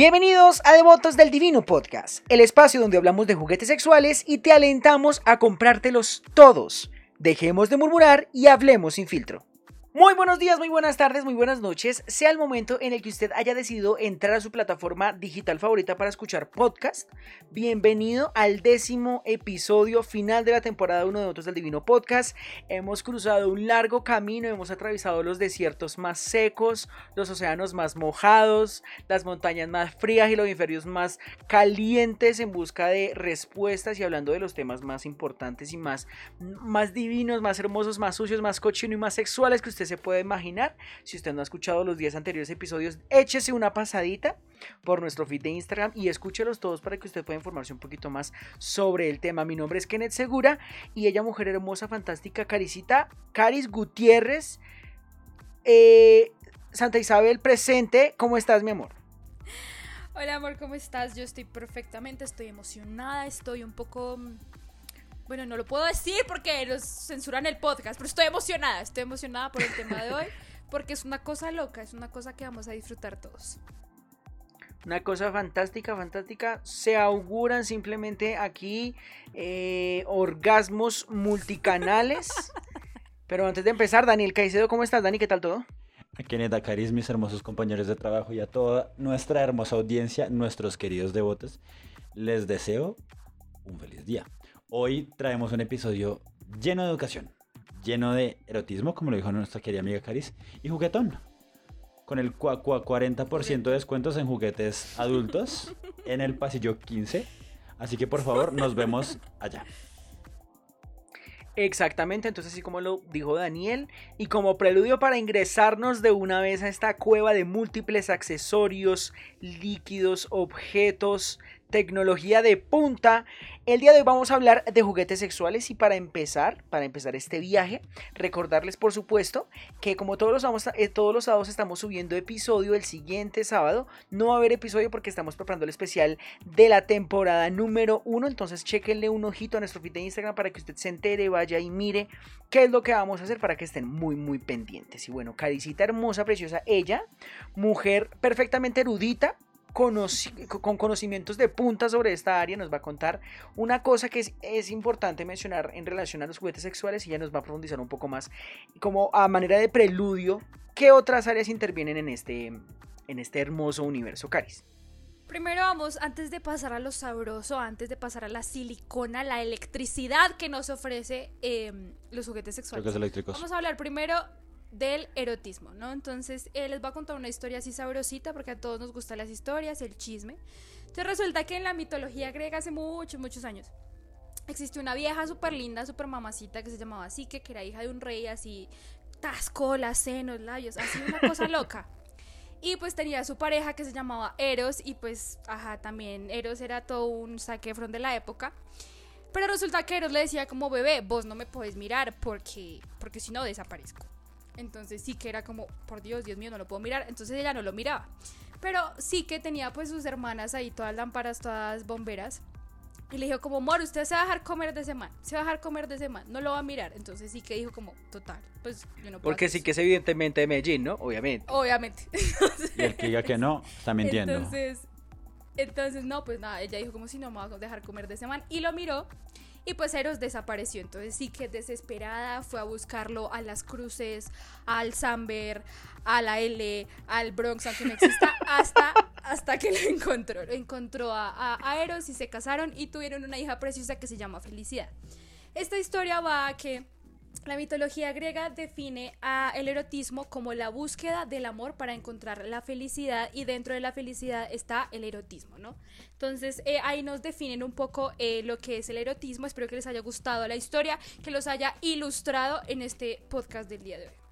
Bienvenidos a Devotos del Divino Podcast, el espacio donde hablamos de juguetes sexuales y te alentamos a comprártelos todos. Dejemos de murmurar y hablemos sin filtro. Muy buenos días, muy buenas tardes, muy buenas noches. Sea el momento en el que usted haya decidido entrar a su plataforma digital favorita para escuchar podcast. Bienvenido al décimo episodio final de la temporada 1 de Otros del Divino Podcast. Hemos cruzado un largo camino, hemos atravesado los desiertos más secos, los océanos más mojados, las montañas más frías y los inferiores más calientes en busca de respuestas y hablando de los temas más importantes y más, más divinos, más hermosos, más sucios, más cochinos y más sexuales que usted se puede imaginar. Si usted no ha escuchado los 10 anteriores episodios, échese una pasadita por nuestro feed de Instagram y escúchelos todos para que usted pueda informarse un poquito más sobre el tema. Mi nombre es Kenneth Segura y ella, mujer hermosa, fantástica, Caricita, Caris Gutiérrez, eh, Santa Isabel presente. ¿Cómo estás, mi amor? Hola amor, ¿cómo estás? Yo estoy perfectamente, estoy emocionada, estoy un poco mm, bueno, no lo puedo decir porque nos censuran el podcast, pero estoy emocionada, estoy emocionada por el tema de hoy, porque es una cosa loca, es una cosa que vamos a disfrutar todos. Una cosa fantástica, fantástica. Se auguran simplemente aquí eh, orgasmos multicanales. Pero antes de empezar, Daniel Caicedo, ¿cómo estás, Dani? ¿Qué tal todo? A Kenneth Caris, mis hermosos compañeros de trabajo y a toda nuestra hermosa audiencia, nuestros queridos devotos, les deseo un feliz día. Hoy traemos un episodio lleno de educación, lleno de erotismo, como lo dijo nuestra querida amiga Caris, y juguetón. Con el 40% de descuentos en juguetes adultos en el pasillo 15. Así que por favor, nos vemos allá. Exactamente, entonces así como lo dijo Daniel, y como preludio para ingresarnos de una vez a esta cueva de múltiples accesorios, líquidos, objetos, tecnología de punta. El día de hoy vamos a hablar de juguetes sexuales y para empezar, para empezar este viaje, recordarles por supuesto que como todos los, sábados, eh, todos los sábados estamos subiendo episodio el siguiente sábado, no va a haber episodio porque estamos preparando el especial de la temporada número uno, entonces chequenle un ojito a nuestro feed de Instagram para que usted se entere, vaya y mire qué es lo que vamos a hacer para que estén muy muy pendientes. Y bueno, Caricita hermosa, preciosa, ella, mujer perfectamente erudita, con conocimientos de punta sobre esta área, nos va a contar una cosa que es, importante mencionar en relación a los juguetes sexuales y ya nos va a profundizar un poco más, como a manera de preludio, qué otras áreas intervienen en este, en este hermoso universo, Caris. Primero vamos, antes de pasar a lo sabroso, antes de pasar a la silicona, la electricidad que nos ofrece em, los juguetes sexuales. eléctricos. Vamos a hablar primero del erotismo, ¿no? Entonces, él les va a contar una historia así sabrosita porque a todos nos gustan las historias, el chisme. Entonces resulta que en la mitología griega hace muchos, muchos años existió una vieja súper linda, súper mamacita que se llamaba Psique, que era hija de un rey así, tasco, las senos, labios, así una cosa loca. Y pues tenía su pareja que se llamaba Eros y pues, ajá, también Eros era todo un saquefron de la época. Pero resulta que Eros le decía como bebé, vos no me podés mirar porque, porque si no desaparezco. Entonces sí que era como, por Dios, Dios mío, no lo puedo mirar. Entonces ella no lo miraba. Pero sí que tenía pues sus hermanas ahí, todas lámparas, todas bomberas. Y le dijo como, Mor, usted se va a dejar comer de semana, se va a dejar comer de semana, no lo va a mirar. Entonces sí que dijo como, total, pues yo no puedo Porque sí que es evidentemente de Medellín, ¿no? Obviamente. Obviamente. y el que diga que no, está mintiendo. Entonces, entonces no, pues nada, ella dijo como si no me va a dejar comer de semana. Y lo miró y pues Eros desapareció. Entonces sí que desesperada fue a buscarlo a las cruces, al Samber, a la L, al Bronx, aunque no exista, hasta, hasta que lo encontró. Lo encontró a, a, Eros y se casaron y tuvieron una hija preciosa que se llama Felicidad. Esta historia va a que la mitología griega define a el erotismo como la búsqueda del amor para encontrar la felicidad y dentro de la felicidad está el erotismo, ¿no? Entonces eh, ahí nos definen un poco eh, lo que es el erotismo. Espero que les haya gustado la historia, que los haya ilustrado en este podcast del día de hoy.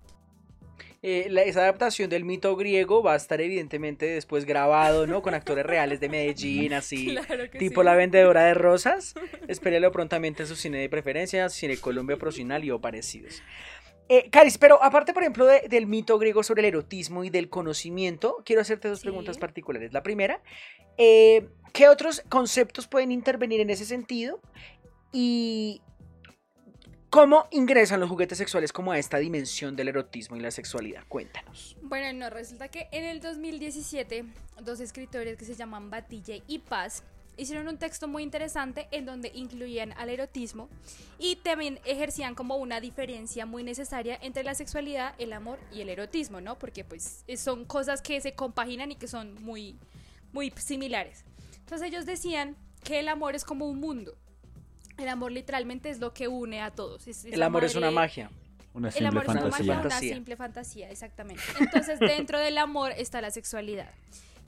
Eh, esa adaptación del mito griego va a estar evidentemente después grabado, ¿no? Con actores reales de Medellín, así, tipo la vendedora de rosas. Espérelo prontamente en su cine de preferencia, Cine Colombia Profesional y o parecidos. Eh, Caris, pero aparte, por ejemplo, del mito griego sobre el erotismo y del conocimiento, quiero hacerte dos preguntas particulares. La primera, eh, ¿qué otros conceptos pueden intervenir en ese sentido? Y ¿Cómo ingresan los juguetes sexuales como a esta dimensión del erotismo y la sexualidad? Cuéntanos. Bueno, no, resulta que en el 2017 dos escritores que se llaman Batille y Paz hicieron un texto muy interesante en donde incluían al erotismo y también ejercían como una diferencia muy necesaria entre la sexualidad, el amor y el erotismo, ¿no? Porque pues son cosas que se compaginan y que son muy, muy similares. Entonces ellos decían que el amor es como un mundo el amor literalmente es lo que une a todos. el amor es una magia. Una simple el amor fantasía. es una, magia, una simple fantasía, exactamente. Entonces, dentro del amor está la sexualidad.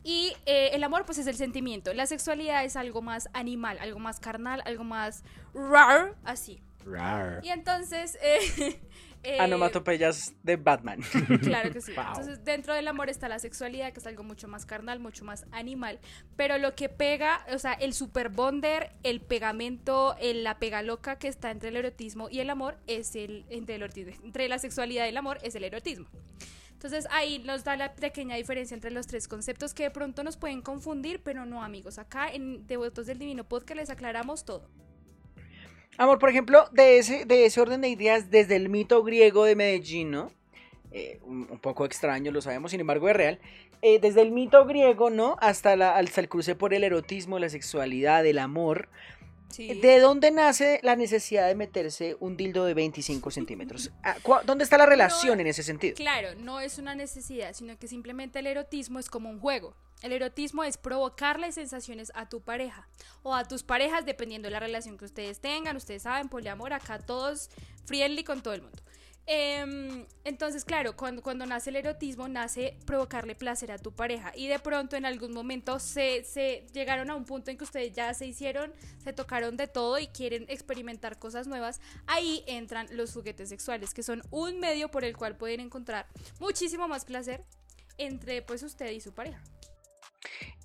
Y eh, el amor, pues, es el sentimiento. La sexualidad es algo más animal, algo más carnal, algo más rar, así. Rar. Y entonces, eh, eh, Anomatopeyas de Batman. Claro que sí. Entonces, dentro del amor está la sexualidad, que es algo mucho más carnal, mucho más animal. Pero lo que pega, o sea, el super bonder, el pegamento, la pega loca que está entre el erotismo y el amor es el. Entre, el entre la sexualidad y el amor es el erotismo. Entonces ahí nos da la pequeña diferencia entre los tres conceptos que de pronto nos pueden confundir, pero no amigos. Acá en Devotos del Divino Podcast les aclaramos todo. Amor, por ejemplo, de ese, de ese orden de ideas desde el mito griego de Medellín, ¿no? Eh, un, poco extraño, lo sabemos, sin embargo es real. Eh, desde el mito griego, ¿no? Hasta, la, hasta el cruce por el erotismo, la sexualidad, el amor. ¿De dónde nace la necesidad de meterse un dildo de 25 centímetros? Ah, ¿Dónde está la relación en ese sentido? Claro, no es una necesidad, sino que simplemente el erotismo es como un juego. El erotismo es provocarle sensaciones a tu pareja o a tus parejas dependiendo de la relación que ustedes tengan. Ustedes saben, poliamor, acá todos friendly con todo el mundo. Em, entonces, claro, cuando, cuando nace el erotismo, nace provocarle placer a tu pareja. Y de pronto, en algún momento, se, se llegaron a un punto en que ustedes ya se hicieron, se tocaron de todo y quieren experimentar cosas nuevas. Ahí entran los juguetes sexuales, que son un medio por el cual pueden encontrar muchísimo más placer entre pues usted y su pareja.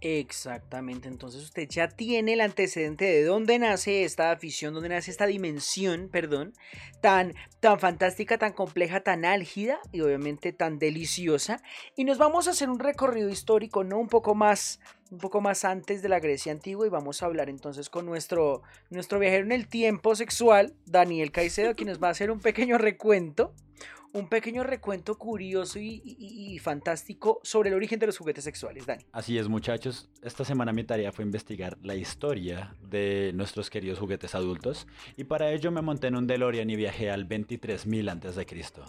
Exactamente, entonces usted ya tiene el antecedente de dónde nace esta afición, dónde nace esta dimensión, perdón, tan, tan fantástica, tan compleja, tan álgida y obviamente tan deliciosa. Y nos vamos a hacer un recorrido histórico, ¿no? Un poco más, un poco más antes de la Grecia antigua y vamos a hablar entonces con nuestro, nuestro viajero en el tiempo sexual, Daniel Caicedo, quien nos va a hacer un pequeño recuento un pequeño recuento curioso y, fantástico sobre el origen de los juguetes sexuales, Dani. Así es, muchachos. Esta semana mi tarea fue investigar la historia de nuestros queridos juguetes adultos y para ello me monté en un DeLorean y viajé al 23.000 a.C.,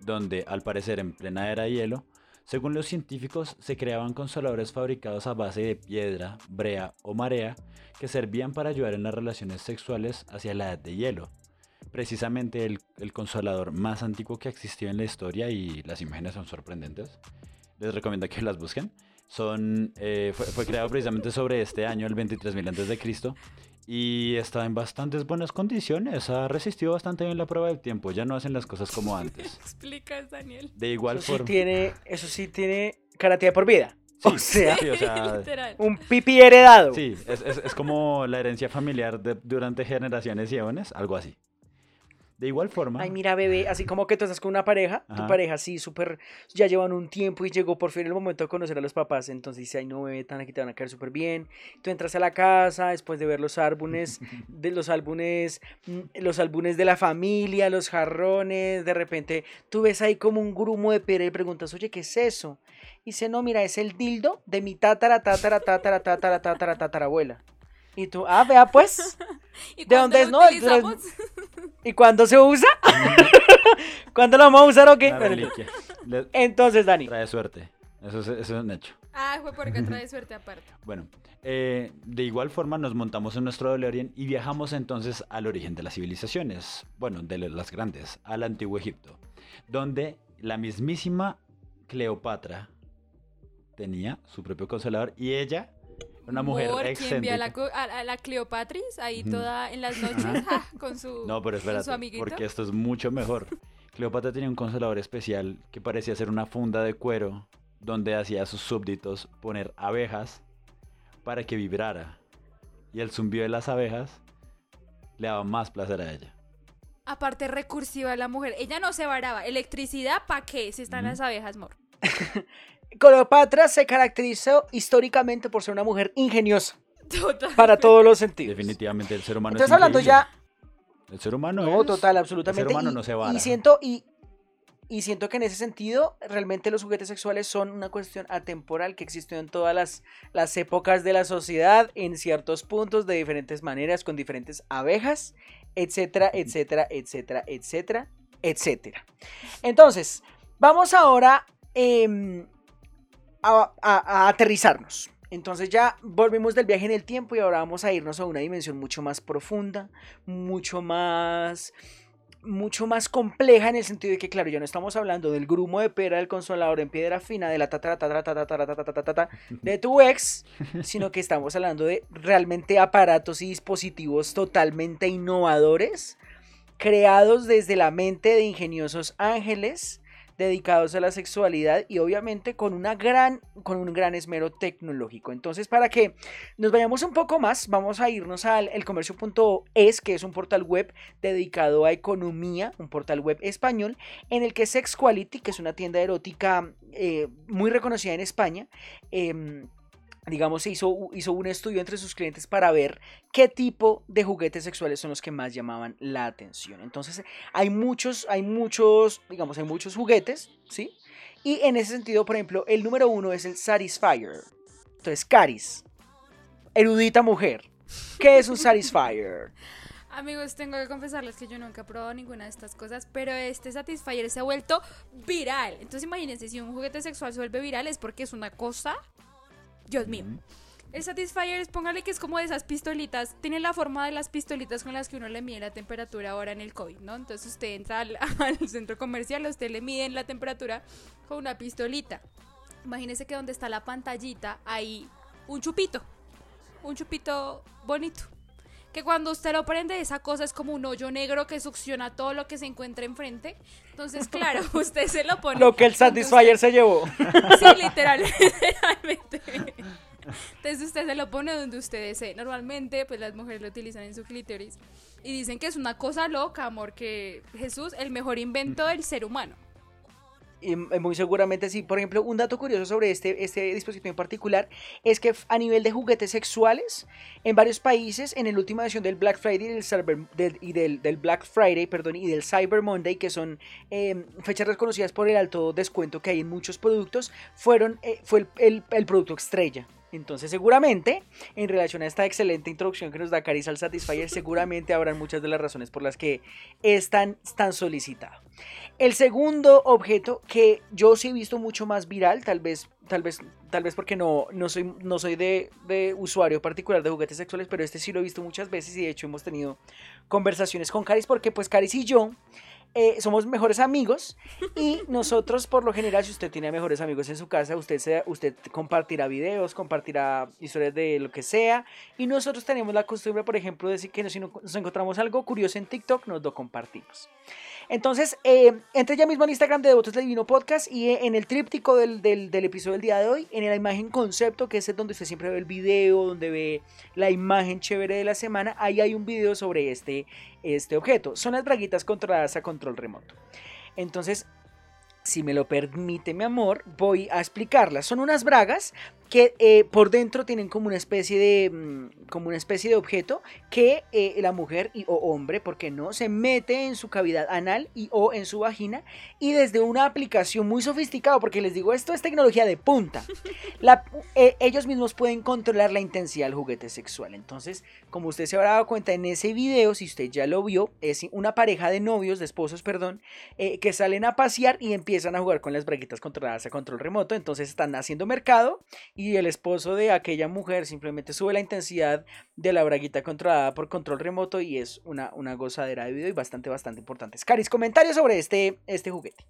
donde, al parecer en plena era hielo, según los científicos, se creaban consoladores fabricados a base de piedra, brea o marea que servían para ayudar en las relaciones sexuales hacia la edad de hielo precisamente el, consolador más antiguo que existió en la historia y las imágenes son sorprendentes. Les recomiendo que las busquen. Son, eh, fue, creado precisamente sobre este año, el 23.000 a.C. Y está en bastantes buenas condiciones. Ha resistido bastante bien la prueba del tiempo. Ya no hacen las cosas como antes. Explicas, Daniel. De igual eso forma. Sí tiene, eso sí tiene garantía por vida. o sea, un pipí heredado. Sí, es, como la herencia familiar durante generaciones y eones, algo así. De igual forma. Ay, mira, bebé, así como que tú estás con una pareja, tu pareja sí, súper, ya llevan un tiempo y llegó por fin el momento de conocer a los papás, entonces dice, ay, no, bebé, tan aquí te van a caer súper bien. Tú entras a la casa después de ver los álbumes, de los álbumes, mm, los álbumes de la familia, los jarrones, de repente tú ves ahí como un grumo de piedra y preguntas, oye, ¿qué es eso? Y dice, no, mira, es el dildo de mi tatara, tatara, tatara, tatara, tatara, tatara, abuela. Y tú, ah, vea pues. ¿De dónde es? No, ¿Y cuándo se usa? ¿Cuándo lo vamos a usar o qué? Entonces, Dani. Trae suerte. Eso es, eso es un hecho. Ah, fue porque trae suerte aparte. Bueno, eh, de igual forma nos montamos en nuestro DeLorean y viajamos entonces al origen de las civilizaciones, bueno, de las grandes, al antiguo Egipto, donde la mismísima Cleopatra tenía su propio consolador y ella una mujer excéntrica. a la, a, la Cleopatris ahí toda en las noches con su No, pero espérate, porque esto es mucho mejor. Cleopatra tenía un consolador especial que parecía ser una funda de cuero donde hacía a sus súbditos poner abejas para que vibrara. Y el zumbido de las abejas le daba más placer a ella. Aparte recursiva la mujer, ella no se varaba. Electricidad, ¿para qué? Si están las abejas, mor. Cleopatra se caracterizó históricamente por ser una mujer ingeniosa. Para todos los sentidos. Definitivamente el ser humano Entonces, hablando ya. El ser humano No, es- total, absolutamente. El ser humano y, no se y vara. siento, y, y siento que en ese sentido, realmente los juguetes sexuales son una cuestión atemporal que existió en todas las, las épocas de la sociedad, en ciertos puntos, de diferentes maneras, con diferentes abejas, etcétera, etcétera, etcétera, etcétera, etcétera. Entonces, vamos ahora em, a, a- a aterrizarnos. Entonces ya volvemos del viaje en el tiempo y ahora vamos a irnos a una dimensión mucho más profunda, mucho más mucho más compleja en el sentido de que claro, ya no estamos hablando del grumo de pera del consolador en piedra fina de la tatara tatara tatara de tu ex, sino que estamos hablando de realmente aparatos y dispositivos totalmente innovadores creados desde la mente de ingeniosos ángeles dedicados a la sexualidad y obviamente con una gran con un gran esmero tecnológico. Entonces, para que nos vayamos un poco más, vamos a irnos al elcomercio.es, que es un portal web dedicado a economía, un portal web español, en el que Sex Quality, que es una tienda erótica eh, muy reconocida en España, em, digamos, se hizo, hizo un estudio entre sus clientes para ver qué tipo de juguetes sexuales son los que más llamaban la atención. Entonces, hay muchos, hay muchos, digamos, hay muchos juguetes, ¿sí? Y en ese sentido, por ejemplo, el número uno es el Satisfyer. Entonces, Caris, erudita mujer, ¿qué es un Satisfyer? Amigos, tengo que confesarles que yo nunca he probado ninguna de estas cosas, pero este Satisfyer se ha vuelto viral. Entonces imagínense, si un juguete sexual se vuelve viral es porque es una cosa... Dios mío. El Satisfyer póngale que es como de esas pistolitas, tiene la forma de las pistolitas con las que uno le mide la temperatura ahora en el COVID, ¿no? Entonces usted entra al, al centro comercial, a usted le miden la temperatura con una pistolita. Imagínese que donde está la pantallita hay un chupito, un chupito bonito. Que cuando usted lo prende, esa cosa es como un hoyo negro que succiona todo lo que se encuentra enfrente. Entonces, claro, usted se lo pone. Lo que el Satisfyer se llevó. Sí, literal, literalmente. Entonces usted se lo pone donde usted desee. Normalmente, pues las mujeres lo utilizan en su clítoris. Y dicen que es una cosa loca, amor, que Jesús, el mejor invento del ser humano. Eh, muy seguramente sí. Por ejemplo, un dato curioso sobre este, este dispositivo en particular es que a nivel de juguetes sexuales, en varios países, en la última edición del Black Friday y del, Cyber- del- Black Friday perdón, y del Cyber Monday, que son eh, fechas reconocidas por el alto descuento que hay en muchos productos, fueron, eh, fue el, el- el producto estrella. Entonces, seguramente, en relación a esta excelente introducción que nos da Caris al Satisfyer, seguramente habrán muchas de las razones por las que es tan, tan solicitado. El segundo objeto que yo sí he visto mucho más viral, tal vez, tal vez, tal vez porque no, no soy, no soy de, de usuario particular de juguetes sexuales, pero este sí lo he visto muchas veces y de hecho hemos tenido conversaciones con Caris porque pues Caris y yo eh, somos mejores amigos y nosotros por lo general si usted tiene mejores amigos en su casa usted se, usted compartirá videos compartirá historias de lo que sea y nosotros tenemos la costumbre por ejemplo de decir que si no- nos encontramos algo curioso en TikTok nos lo compartimos entonces, eh, entre ya mismo en Instagram de Devotos del Divino Podcast y eh, en el tríptico del, del- episodio del día de hoy, en la imagen concepto, que es donde usted siempre ve el video, donde ve la imagen chévere de la semana, ahí hay un video sobre este, este objeto. Son las braguitas controladas a control remoto. Entonces, si me lo permite mi amor, voy a explicarlas. Son unas bragas que eh, por dentro tienen como una especie de mm, como una especie de objeto que eh, la mujer y o hombre, ¿por qué no? Se mete en su cavidad anal y o en su vagina y desde una aplicación muy sofisticada, porque les digo, esto es tecnología de punta. La- eh, ellos mismos pueden controlar la intensidad del juguete sexual. Entonces, como usted se habrá dado cuenta en ese video, si usted ya lo vio, es una pareja de novios, de esposos, perdón, que salen a pasear y empiezan a jugar con las braguitas controladas a control remoto. Entonces están haciendo mercado y el esposo de aquella mujer simplemente sube la intensidad de la braguita controlada por control remoto y es una, una gozadera de video y bastante, bastante importante. Caris, comentarios sobre este, este juguete.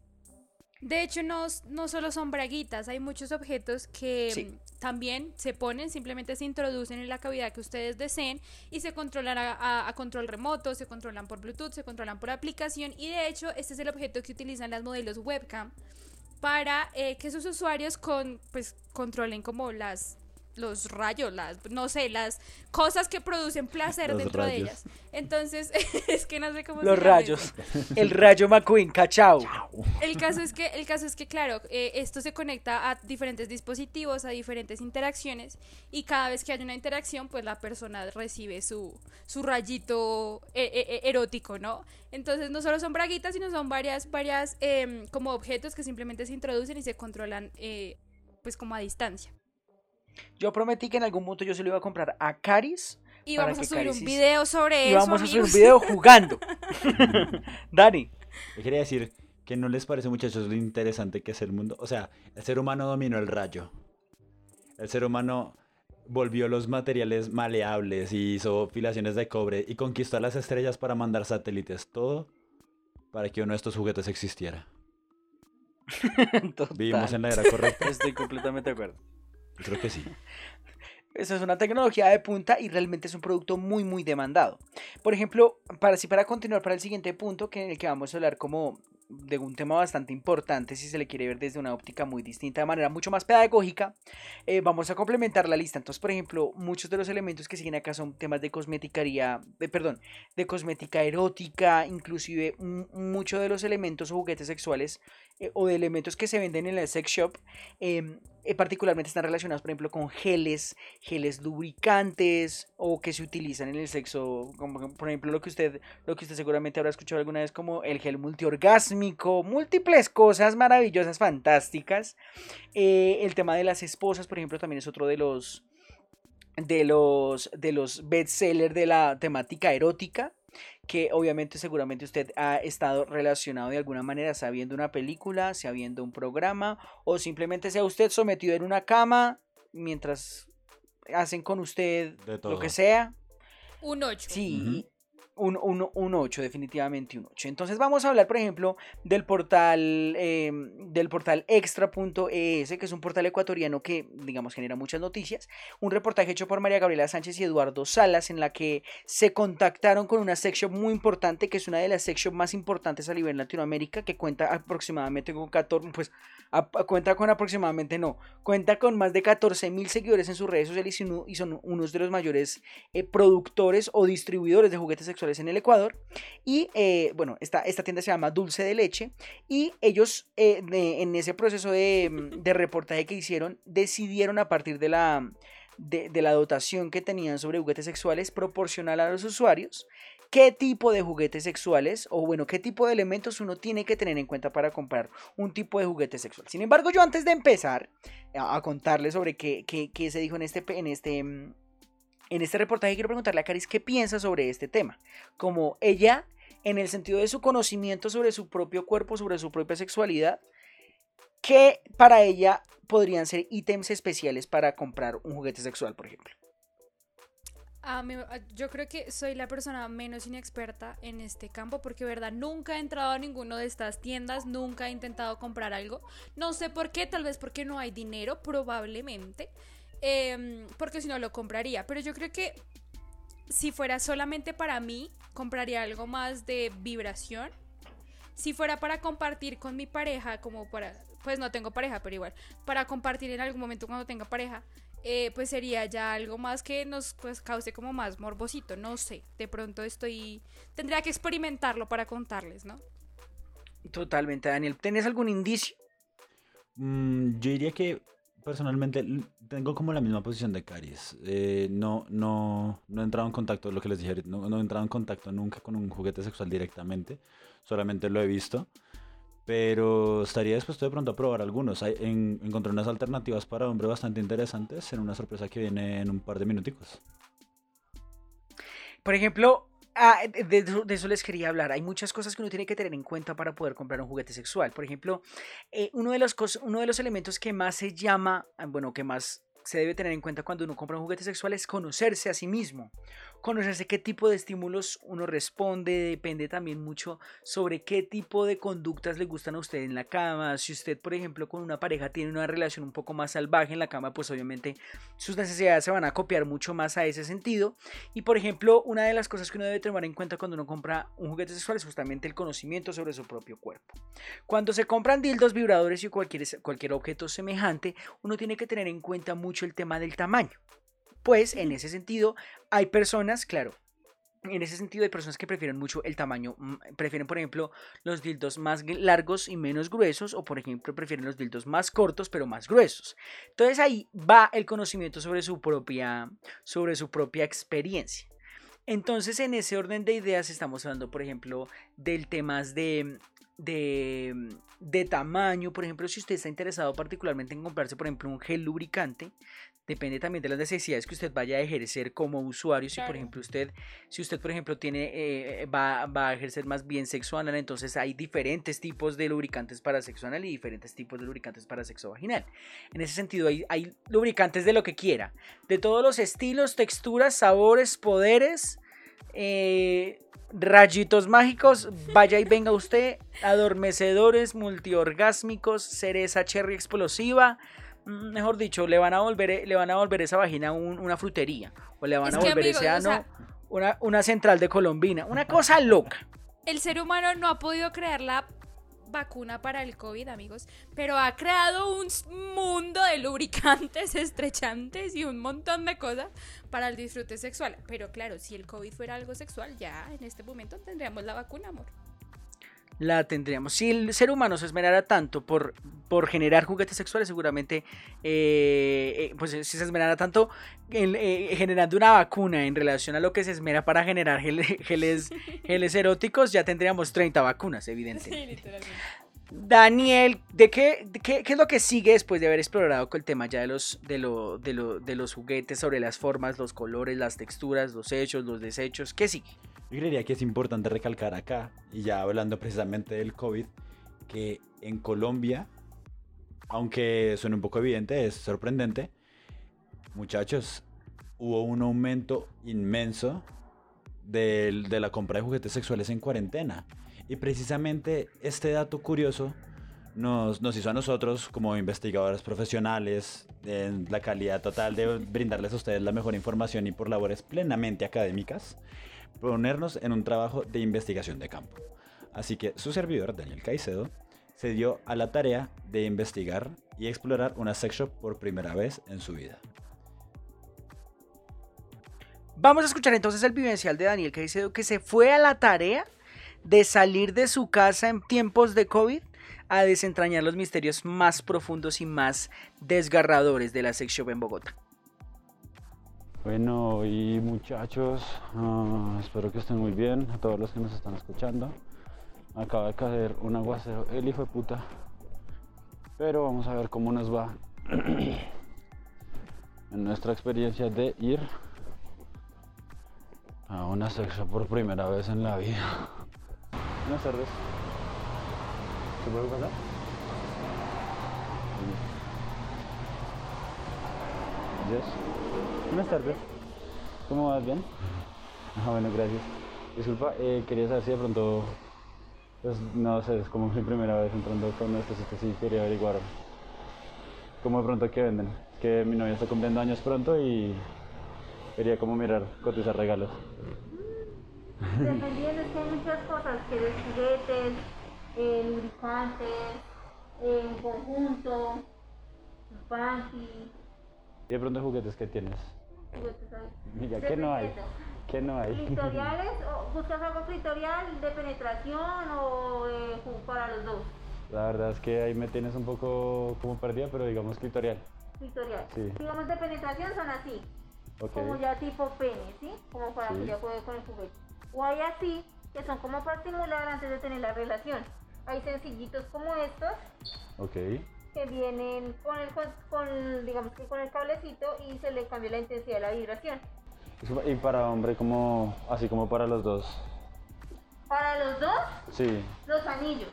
De hecho, no, no solo son braguitas, hay muchos objetos que Sí. mm, también se ponen, simplemente se introducen en la cavidad que ustedes deseen y se controlan a, a- a control remoto, se controlan por Bluetooth, se controlan por aplicación y de hecho este es el objeto que utilizan las modelos webcam para eh, que sus usuarios con, pues, controlen como las los rayos, las, no sé, las cosas que producen placer Los dentro de ellas. Entonces, es que no sé cómo Los se llama rayos. El rayo McQueen, cachao. el caso es que, el caso es que claro, eh, esto se conecta a diferentes dispositivos, a diferentes interacciones, y cada vez que hay una interacción, pues la persona recibe su, su rayito eh, eh, eh, erótico, ¿no? Entonces no solo son braguitas, sino son varias, varias em, como objetos que simplemente se introducen y se controlan eh, pues como a distancia. Yo prometí que en algún punto yo se lo iba a comprar a Caris Y vamos a subir un video sobre y eso. vamos a subir un video jugando. Dani. Yo quería decir que no les parece, muchachos, lo interesante que es el mundo. O sea, el ser humano dominó el rayo. El ser humano volvió los materiales maleables y hizo filaciones de cobre y conquistó las estrellas para mandar satélites. Todo para que uno de estos juguetes existiera. Total. Vivimos en la era correcta. Estoy completamente de acuerdo. Creo que sí. Eso es una tecnología de punta y realmente es un producto muy muy demandado. Por ejemplo, para así para continuar para el siguiente punto que en el que vamos a hablar como de un tema bastante importante si se le quiere ver desde una óptica muy distinta de manera mucho más pedagógica, eh, vamos a complementar la lista. Entonces, por ejemplo, muchos de los elementos que siguen acá son temas de cosmeticaría, de, perdón, de cosmética erótica, inclusive muchos de los elementos o juguetes sexuales eh, o de elementos que se venden en el sex shop, em, eh, particularmente están relacionados, por ejemplo, con geles, geles lubricantes o que se utilizan en el sexo, como por ejemplo lo que usted, lo que usted seguramente habrá escuchado alguna vez como el gel multiorgásmico, múltiples cosas maravillosas, fantásticas. Eh, el tema de las esposas, por ejemplo, también es otro de los de los de los bestsellers de la temática erótica que obviamente seguramente usted ha estado relacionado de alguna manera, sea viendo una película, sea viendo un programa o simplemente sea usted sometido en una cama mientras hacen con usted lo que sea. Un 8. Sí, un, un, un 8, definitivamente un 8. Entonces vamos a hablar, por ejemplo, del portal, eh, del portal extra.es, que es un portal ecuatoriano que, digamos, genera muchas noticias. Un reportaje hecho por María Gabriela Sánchez y Eduardo Salas, en la que se contactaron con una sex muy importante, que es una de las sex más importantes a nivel Latinoamérica, que cuenta aproximadamente con 14, pues, cuenta con aproximadamente, no, cuenta con más de 14 mil seguidores en sus redes sociales y son unos de los mayores eh, productores o distribuidores de juguetes sexuales en el Ecuador. Y eh, bueno, esta, esta tienda se llama Dulce de Leche. Y ellos eh, de- en ese proceso de, mm, reportaje que hicieron, decidieron a partir de la, de, la dotación que tenían sobre juguetes sexuales, proporcionar a los usuarios qué tipo de juguetes sexuales o bueno, qué tipo de elementos uno tiene que tener en cuenta para comprar un tipo de juguete sexual. Sin embargo, yo antes de empezar a, contarles sobre qué, qué- qué se dijo en este, en este, mm, en este reportaje, quiero preguntarle a Caris qué piensa sobre este tema. Como ella, en el sentido de su conocimiento sobre su propio cuerpo, sobre su propia sexualidad, ¿qué para ella podrían ser ítems especiales para comprar un juguete sexual, por ejemplo? Yo creo que soy la persona menos inexperta en este campo porque, verdad, nunca he entrado a ninguna de estas tiendas, nunca he intentado comprar algo. No sé por qué, tal vez porque no hay dinero, probablemente, em, porque si no lo compraría. Pero yo creo que si fuera solamente para mí, compraría algo más de vibración. Si fuera para compartir con mi pareja, como para, pues no tengo pareja, pero igual, para compartir en algún momento cuando tenga pareja, eh, pues sería ya algo más que nos pues, cause como más morbosito, no sé, de pronto estoy, tendría que experimentarlo para contarles, ¿no? Totalmente, Daniel. ¿Tenés algún indicio? Mm, yo diría que personalmente tengo como la misma posición de Caris. Eh, no, no, no he entrado en contacto, lo que les dije, no he entrado en contacto nunca con un juguete sexual directamente, solamente lo he visto. Pero estaría dispuesto de pronto a probar algunos. Hay, en- encontré unas alternativas para hombre bastante interesantes en una sorpresa que viene en un par de minuticos. Por ejemplo, ah, de, de eso- les quería hablar. Hay muchas cosas que uno tiene que tener en cuenta para poder comprar un juguete sexual. Por ejemplo, eh, uno, de los uno de los elementos que más se llama, ah, bueno, que más se debe tener en cuenta cuando uno compra un juguete sexual es conocerse a sí mismo. Conocerse qué tipo de estímulos uno responde, depende también mucho sobre qué tipo de conductas le gustan a usted en la cama. Si usted, por ejemplo, con una pareja tiene una relación un poco más salvaje en la cama, pues obviamente sus necesidades se van a copiar mucho más a ese sentido. Y por ejemplo, una de las cosas que uno debe tomar en cuenta cuando uno compra un juguete sexual es justamente el conocimiento sobre su propio cuerpo. Cuando se compran dildos, vibradores y cualquier, cualquier objeto semejante, uno tiene que tener en cuenta mucho mucho el tema del tamaño. Pues en ese sentido hay personas, claro, en ese sentido hay personas que prefieren mucho el tamaño, mm, prefieren por ejemplo los dildos más largos y menos gruesos o por ejemplo prefieren los dildos más cortos pero más gruesos. Entonces ahí va el conocimiento sobre su propia, sobre su propia experiencia. Entonces en ese orden de ideas estamos hablando por ejemplo del temas de, de, de tamaño, por ejemplo si usted está interesado particularmente en comprarse por ejemplo un gel lubricante, depende también de las necesidades que usted vaya a ejercer como usuario. Si por ejemplo usted, si usted por ejemplo tiene, eh, va, va a ejercer más bien sexo anal, entonces hay diferentes tipos de lubricantes para sexo anal y diferentes tipos de lubricantes para sexo vaginal. En ese sentido hay, hay lubricantes de lo que quiera, de todos los estilos, texturas, sabores, poderes. Eh, rayitos mágicos, vaya y venga usted, adormecedores, multiorgásmicos, cereza cherry explosiva, mm, mejor dicho, le van a volver, le van a volver esa vagina un- una frutería. O le van Es a volver ese o ano sea- una, una central de Colombina. Una cosa loca. El ser humano no ha podido crear la vacuna para el COVID, amigos, pero ha creado un mundo de lubricantes, estrechantes y un montón de cosas para el disfrute sexual. Pero claro, si el COVID fuera algo sexual, ya en este momento tendríamos la vacuna, amor. La tendríamos. Si el ser humano se esmerara tanto por, por generar juguetes sexuales, seguramente, eh, eh, pues si se esmerara tanto en, eh, generando una vacuna en relación a lo que se esmera para generar gel- geles, geles eróticos, ya tendríamos 30 vacunas, evidentemente. literalmente. Daniel, ¿de qué, de qué, qué es lo que sigue después de haber explorado con el tema ya de los, de, lo, de, lo, de los juguetes, sobre las formas, los colores, las texturas, los hechos, los desechos? ¿Qué sigue? Yo creería que es importante recalcar acá, y ya hablando precisamente del COVID, que en Colombia, aunque suene un poco evidente, es sorprendente, muchachos, hubo un aumento inmenso del- de, la compra de juguetes sexuales en cuarentena. Y precisamente este dato curioso nos, nos hizo a nosotros, como investigadores profesionales, en la calidad total de brindarles a ustedes la mejor información y por labores plenamente académicas, ponernos en un trabajo de investigación de campo. Así que su servidor, Daniel Caicedo, se dio a la tarea de investigar y explorar una sex shop por primera vez en su vida. Vamos a escuchar entonces el vivencial de Daniel Caicedo que se fue a la tarea de salir de su casa en tiempos de COVID a desentrañar los misterios más profundos y más desgarradores de la sex shop en Bogotá. Bueno, y muchachos, ah, espero que estén muy bien, a todos los que nos están escuchando. Acaba de caer un aguacero, el hijo de puta. Pero vamos a ver cómo nos va en nuestra experiencia de ir a una sexo por primera vez en la vida. Buenas tardes. ¿Se puede pasar? Yes. Buenas tardes. ¿Cómo vas? ¿Bien? Ah, bueno, gracias. Disculpa, eh, quería saber si de pronto, pues no sé, es como mi primera vez entrando con esto, así que sí quería averiguar cómo de pronto qué venden. Es que mi novia está cumpliendo años pronto y quería como mirar, cotizar regalos. Dependiendo, es que hay muchas cosas, que de juguetes, eh, lubricantes, eh, conjunto, panty, ¿Y de pronto juguetes que tienes? Juguetes ahí. Mira, ¿qué no hay? ¿Qué no hay? ¿Clitoriales? o ¿Buscas algo clitorial de penetración o eh, para los dos? La verdad es que ahí me tienes un poco como perdida, pero digamos clitorial. Clitorial. Sí. Digamos de penetración son así, como ya tipo pene, ¿sí? Como para Sí. que ya juegue con el juguete. O hay así, que son como para estimular antes de tener la relación. Hay sencillitos como estos, Ok. Que vienen con el, con, con, digamos que con el cablecito y se le cambia la intensidad de la vibración. Y para hombre, como así como para los dos. Para los dos, Sí. los anillos.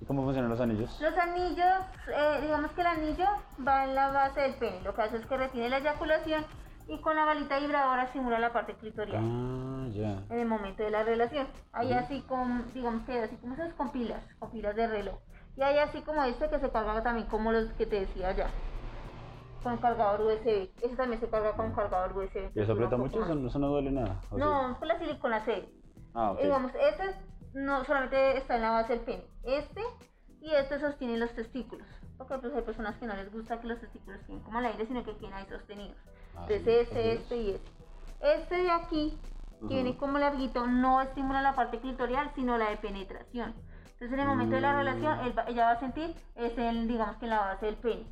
¿Y cómo funcionan los anillos? Los anillos, eh, digamos que el anillo va en la base del pene, lo que hace es que retiene la eyaculación y con la balita vibradora simula la parte clitorial Ah, ya. en el momento de la relación. Hay así con, digamos que así como esos con pilas, con pilas de reloj. Y hay así como este que se carga también como los que te decía allá, con cargador USB. Ese también se carga con cargador USB. ¿Y eso aprieta mucho? Eso, eso no duele nada. No, con la silicona C. Ah, ok. Digamos, este no solamente está en la base del pene. Este y este sostiene los testículos. Porque pues hay personas que no les gusta que los testículos queden como al aire, sino que queden ahí sostenidos. Ah, Entonces sí, este, es. este y este. Este de aquí tiene como larguito, no estimula la parte clitorial, sino la de penetración. Entonces en el momento de la relación, él ella va a sentir, es el, digamos que en la base del pene,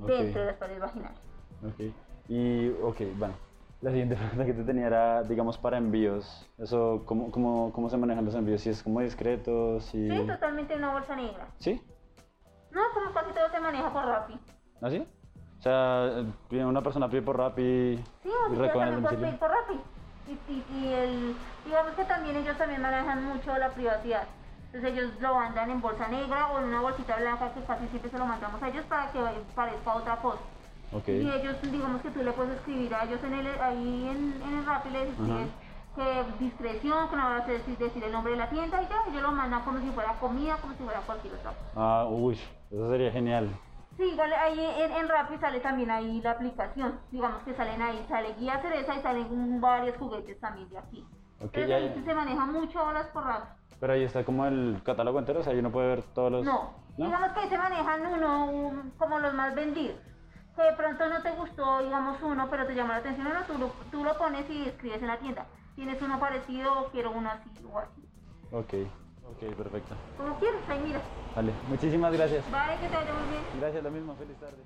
Ok. dentro de las paredes vaginales. Ok. Y, ok, bueno. La siguiente pregunta que te tenía era, digamos, para envíos. Eso, ¿cómo, cómo, cómo se manejan los envíos? Si es como discreto, si... Sí, totalmente una bolsa negra. ¿Sí? No, como casi todo se maneja por Rappi. ¿Así? O sea, eh, una persona pide por Rappi Sí, y recogen el también puedes domicilio. pedir por Rappi. Y, y, y el, digamos que también ellos también manejan mucho la privacidad. Entonces ellos lo mandan en bolsa negra o en una bolsita blanca que casi siempre se lo mandamos a ellos para que parezca otra cosa. Ok. Y ellos, digamos que tú le puedes escribir a ellos en el, ahí en, en el Rappi, les escribes que discreción, que no vas a decir, decir el nombre de la tienda y ya, ellos lo mandan como si fuera comida, como si fuera cualquier otra cosa. Ah, uy, eso sería genial. Sí, igual ahí en, en Rappi sale también ahí la aplicación. Digamos que salen ahí, sale guía cereza y salen varios juguetes también de aquí. Ok, Pero ya, ahí ya. se maneja mucho horas por Rappi. Pero ahí está como el catálogo entero, o sea, ahí uno puede ver todos los... No, ¿No? digamos que ahí se manejan uno un- como los más vendidos. Que de pronto no te gustó, digamos, uno, pero te llamó la atención uno, tú lo, tú lo pones y escribes en la tienda. Tienes uno parecido o quiero uno así o así. Ok, ok, perfecto. Como quieras, ahí mira. Vale, muchísimas gracias. Vale, que te vaya muy bien. Gracias, lo mismo, feliz tarde.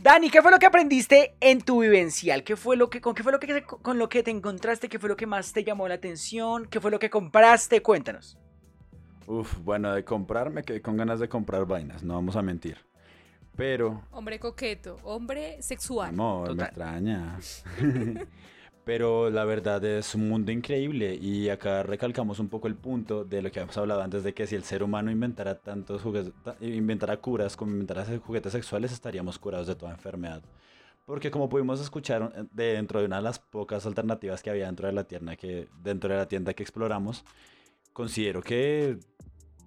Dani, ¿qué fue lo que aprendiste en tu vivencial? ¿Qué fue lo que, con qué fue lo que, con lo que te encontraste? ¿Qué fue lo que más te llamó la atención? ¿Qué fue lo que compraste? Cuéntanos. Uf, bueno, de comprar me quedé con ganas de comprar vainas, no vamos a mentir. Pero, Hombre coqueto, hombre sexual. amor, me extraña. Pero la verdad es un mundo increíble y acá recalcamos un poco el punto de lo que habíamos hablado antes de que si el ser humano inventara tantos juguetes, ta- inventara curas como inventara juguetes sexuales estaríamos curados de toda enfermedad. Porque como pudimos escuchar eh, dentro de una de las pocas alternativas que había dentro de la tienda que dentro de la tienda que exploramos, considero que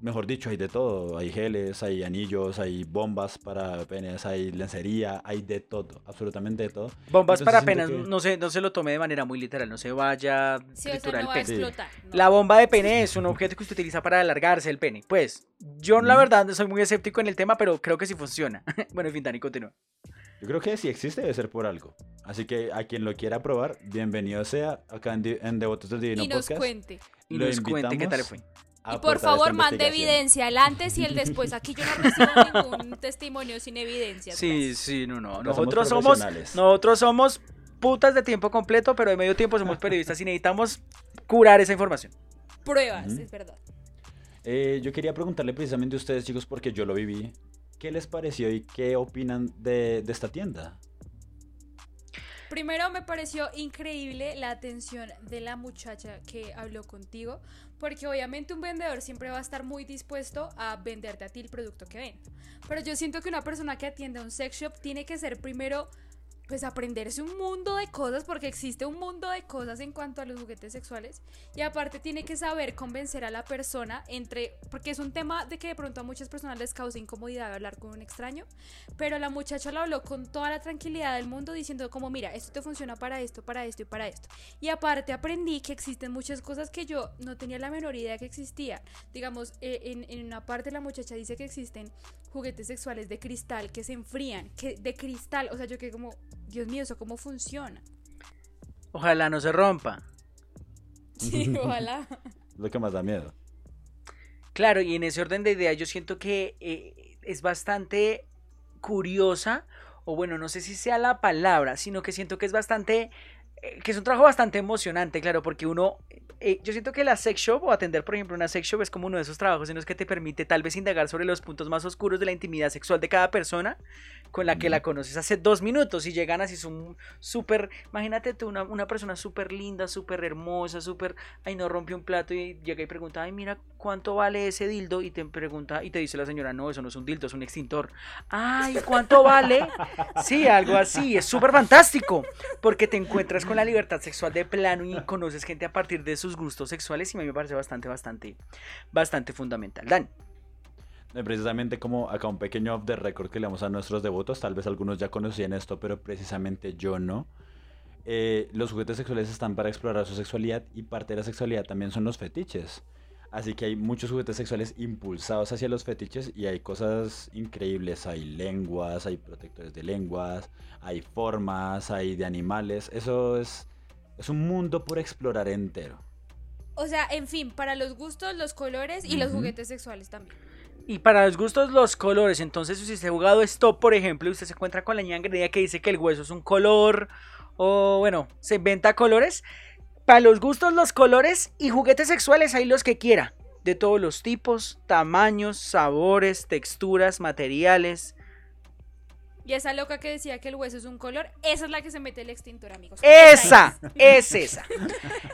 mejor dicho, hay de todo. Hay geles, hay anillos, hay bombas para penes, hay lencería, hay de todo, absolutamente de todo. Bombas Entonces para penas, que- no, se, no se lo tome de manera muy literal, no se vaya a Sí, o sea, triturar no va a el pene. explotar. no. La bomba de pene es un objeto que usted utiliza para alargarse el pene. Pues, yo la verdad soy muy escéptico en el tema, pero creo que sí funciona. bueno, en fin, Dani, continúa. Yo creo que si existe debe ser por algo. Así que a quien lo quiera probar, bienvenido sea acá en, en Devotos del Divino y nos Podcast. cuente. Y Lo nos cuente qué tal le invitamos fue. Y por favor, mande evidencia, el antes y el después. Aquí yo no recibo ningún testimonio sin evidencia. Sí, sí, no, no. Nosotros somos nosotros somos putas de tiempo completo, pero de medio tiempo somos periodistas y necesitamos curar esa información. Pruebas, es verdad. Eh, yo quería preguntarle precisamente a ustedes, chicos, porque yo lo viví. ¿Qué les pareció y qué opinan de, de esta tienda? Primero me pareció increíble la atención de la muchacha que habló contigo, porque obviamente un vendedor siempre va a estar muy dispuesto a venderte a ti el producto que vende. Pero yo siento que una persona que atiende a un sex shop tiene que ser primero pues aprenderse un mundo de cosas porque existe un mundo de cosas en cuanto a los juguetes sexuales y aparte tiene que saber convencer a la persona entre porque es un tema de que de pronto a muchas personas les causa incomodidad hablar con un extraño pero la muchacha lo habló con toda la tranquilidad del mundo diciendo como mira esto te funciona para esto para esto y para esto y aparte aprendí que existen muchas cosas que yo no tenía la menor idea que existían digamos eh, en, en una parte la muchacha dice que existen juguetes sexuales de cristal que se enfrían que de cristal o sea yo que como Dios mío eso cómo funciona Ojalá no se rompa. sí ojalá Lo que más da miedo. Claro, y en ese orden de ideas yo siento que eh, es bastante curiosa, o bueno, no sé si sea la palabra, sino que siento que es bastante, eh, que es un trabajo bastante emocionante, claro, porque uno, eh, yo siento que la sex shop o atender, por ejemplo, una sex shop es como uno de esos trabajos en los que te permite tal vez indagar sobre los puntos más oscuros de la intimidad sexual de cada persona con la que la conoces hace dos minutos y llegan así son súper, imagínate tú una, una persona súper linda, súper hermosa, súper, ay no rompe un plato y llega y pregunta, ay mira cuánto vale ese dildo y te pregunta y te dice la señora, no, eso no es un dildo, es un extintor. Ay, ¿cuánto vale? Sí, algo así, es súper fantástico porque te encuentras con la libertad sexual de plano y conoces gente a partir de sus gustos sexuales y a mí me parece bastante, bastante, bastante fundamental. Dan. Eh, Precisamente como acá un pequeño off the record que le damos a nuestros devotos, tal vez algunos ya conocían esto, pero precisamente yo no. Eh, los juguetes sexuales están para explorar su sexualidad y parte de la sexualidad también son los fetiches. Así que hay muchos juguetes sexuales impulsados hacia los fetiches y hay cosas increíbles. Hay lenguas, hay protectores de lenguas, hay formas, hay de animales. Eso es, es un mundo por explorar entero. O sea, en fin, para los gustos, los colores y los juguetes sexuales también. Y para los gustos, los colores. Entonces, si usted ha jugado Stop, por ejemplo, y usted se encuentra con la agredida que dice que el hueso es un color, o bueno, se inventa colores. Para los gustos, los colores y juguetes sexuales, hay los que quiera. De todos los tipos, tamaños, sabores, texturas, materiales. Y esa loca que decía que el hueso es un color, esa es la que se mete el extintor, amigos. Esa, es esa.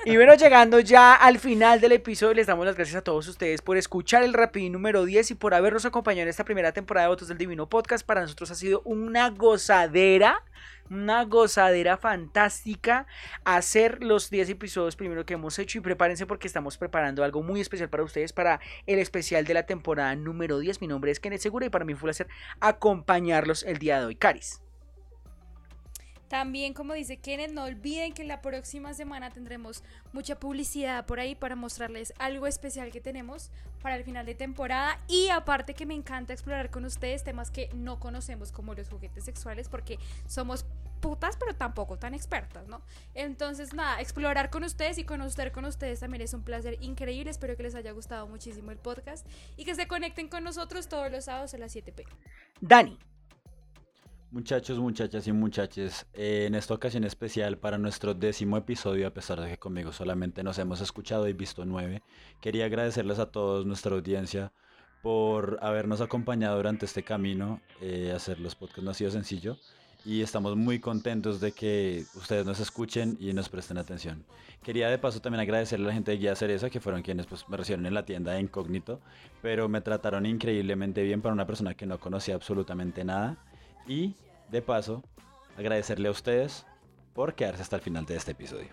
Y bueno, llegando ya al final del episodio, les damos las gracias a todos ustedes por escuchar el Rapidín número 10 y por habernos acompañado en esta primera temporada de Votos del Divino Podcast. Para nosotros ha sido una gozadera, una gozadera fantástica hacer los 10 episodios primero que hemos hecho y prepárense porque estamos preparando algo muy especial para ustedes para el especial de la temporada número 10. Mi nombre es Kenneth Segura y para mí fue un placer acompañarlos el día de hoy. Caris. También, como dice Kenneth, no olviden que la próxima semana tendremos mucha publicidad por ahí para mostrarles algo especial que tenemos para el final de temporada. Y aparte que me encanta explorar con ustedes temas que no conocemos como los juguetes sexuales porque somos putas pero tampoco tan expertas, ¿no? Entonces, nada, explorar con ustedes y conocer con ustedes también es un placer increíble. Espero que les haya gustado muchísimo el podcast y que se conecten con nosotros todos los sábados a las 7 pm. Dani. Muchachos, muchachas y muchaches, eh, en esta ocasión especial para nuestro décimo episodio, a pesar de que conmigo solamente nos hemos escuchado y visto nueve, quería agradecerles a todos nuestra audiencia por habernos acompañado durante este camino. eh, hacer los podcasts no ha sido sencillo y estamos muy contentos de que ustedes nos escuchen y nos presten atención. Quería de paso también agradecerle a la gente de Guía Cereza, que fueron quienes pues, me recibieron en la tienda de incógnito, pero me trataron increíblemente bien para una persona que no conocía absolutamente nada. Y de paso, agradecerle a ustedes por quedarse hasta el final de este episodio.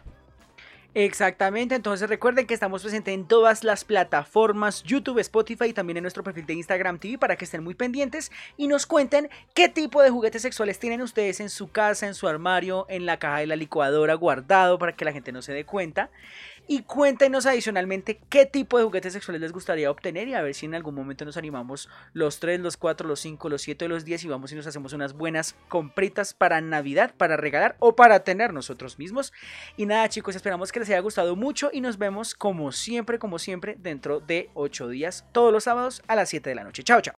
Exactamente, entonces recuerden que estamos presentes en todas las plataformas, YouTube, Spotify y también en nuestro perfil de Instagram TV para que estén muy pendientes y nos cuenten qué tipo de juguetes sexuales tienen ustedes en su casa, en su armario, en la caja de la licuadora guardado para que la gente no se dé cuenta. Y cuéntenos adicionalmente qué tipo de juguetes sexuales les gustaría obtener y a ver si en algún momento nos animamos los 3, los 4, los 5, los 7, los 10 y vamos y nos hacemos unas buenas compritas para Navidad, para regalar o para tener nosotros mismos. Y nada chicos, esperamos que les haya gustado mucho y nos vemos como siempre, como siempre, dentro de 8 días, todos los sábados a las 7 de la noche. Chao, chao.